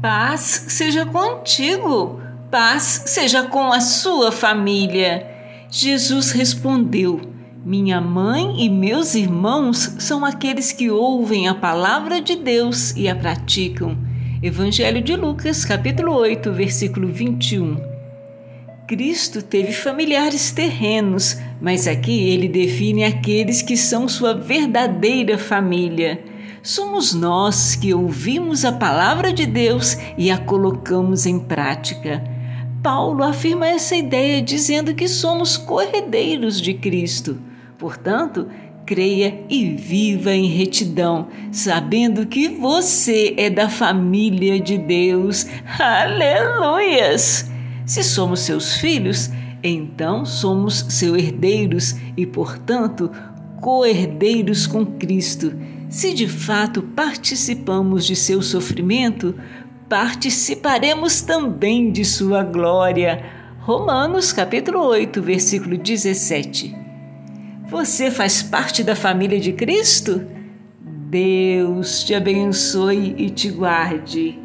Paz seja contigo, paz seja com a sua família. Jesus respondeu: Minha mãe e meus irmãos são aqueles que ouvem a palavra de Deus e a praticam. Evangelho de Lucas, capítulo 8, versículo 21. Cristo teve familiares terrenos, mas aqui ele define aqueles que são sua verdadeira família somos nós que ouvimos a palavra de Deus e a colocamos em prática. Paulo afirma essa ideia dizendo que somos corredeiros de Cristo. Portanto, creia e viva em retidão, sabendo que você é da família de Deus. Aleluias! Se somos seus filhos, então somos seus herdeiros e, portanto, co-herdeiros com Cristo. Se de fato participamos de seu sofrimento, participaremos também de sua glória. Romanos capítulo 8, versículo 17. Você faz parte da família de Cristo? Deus te abençoe e te guarde.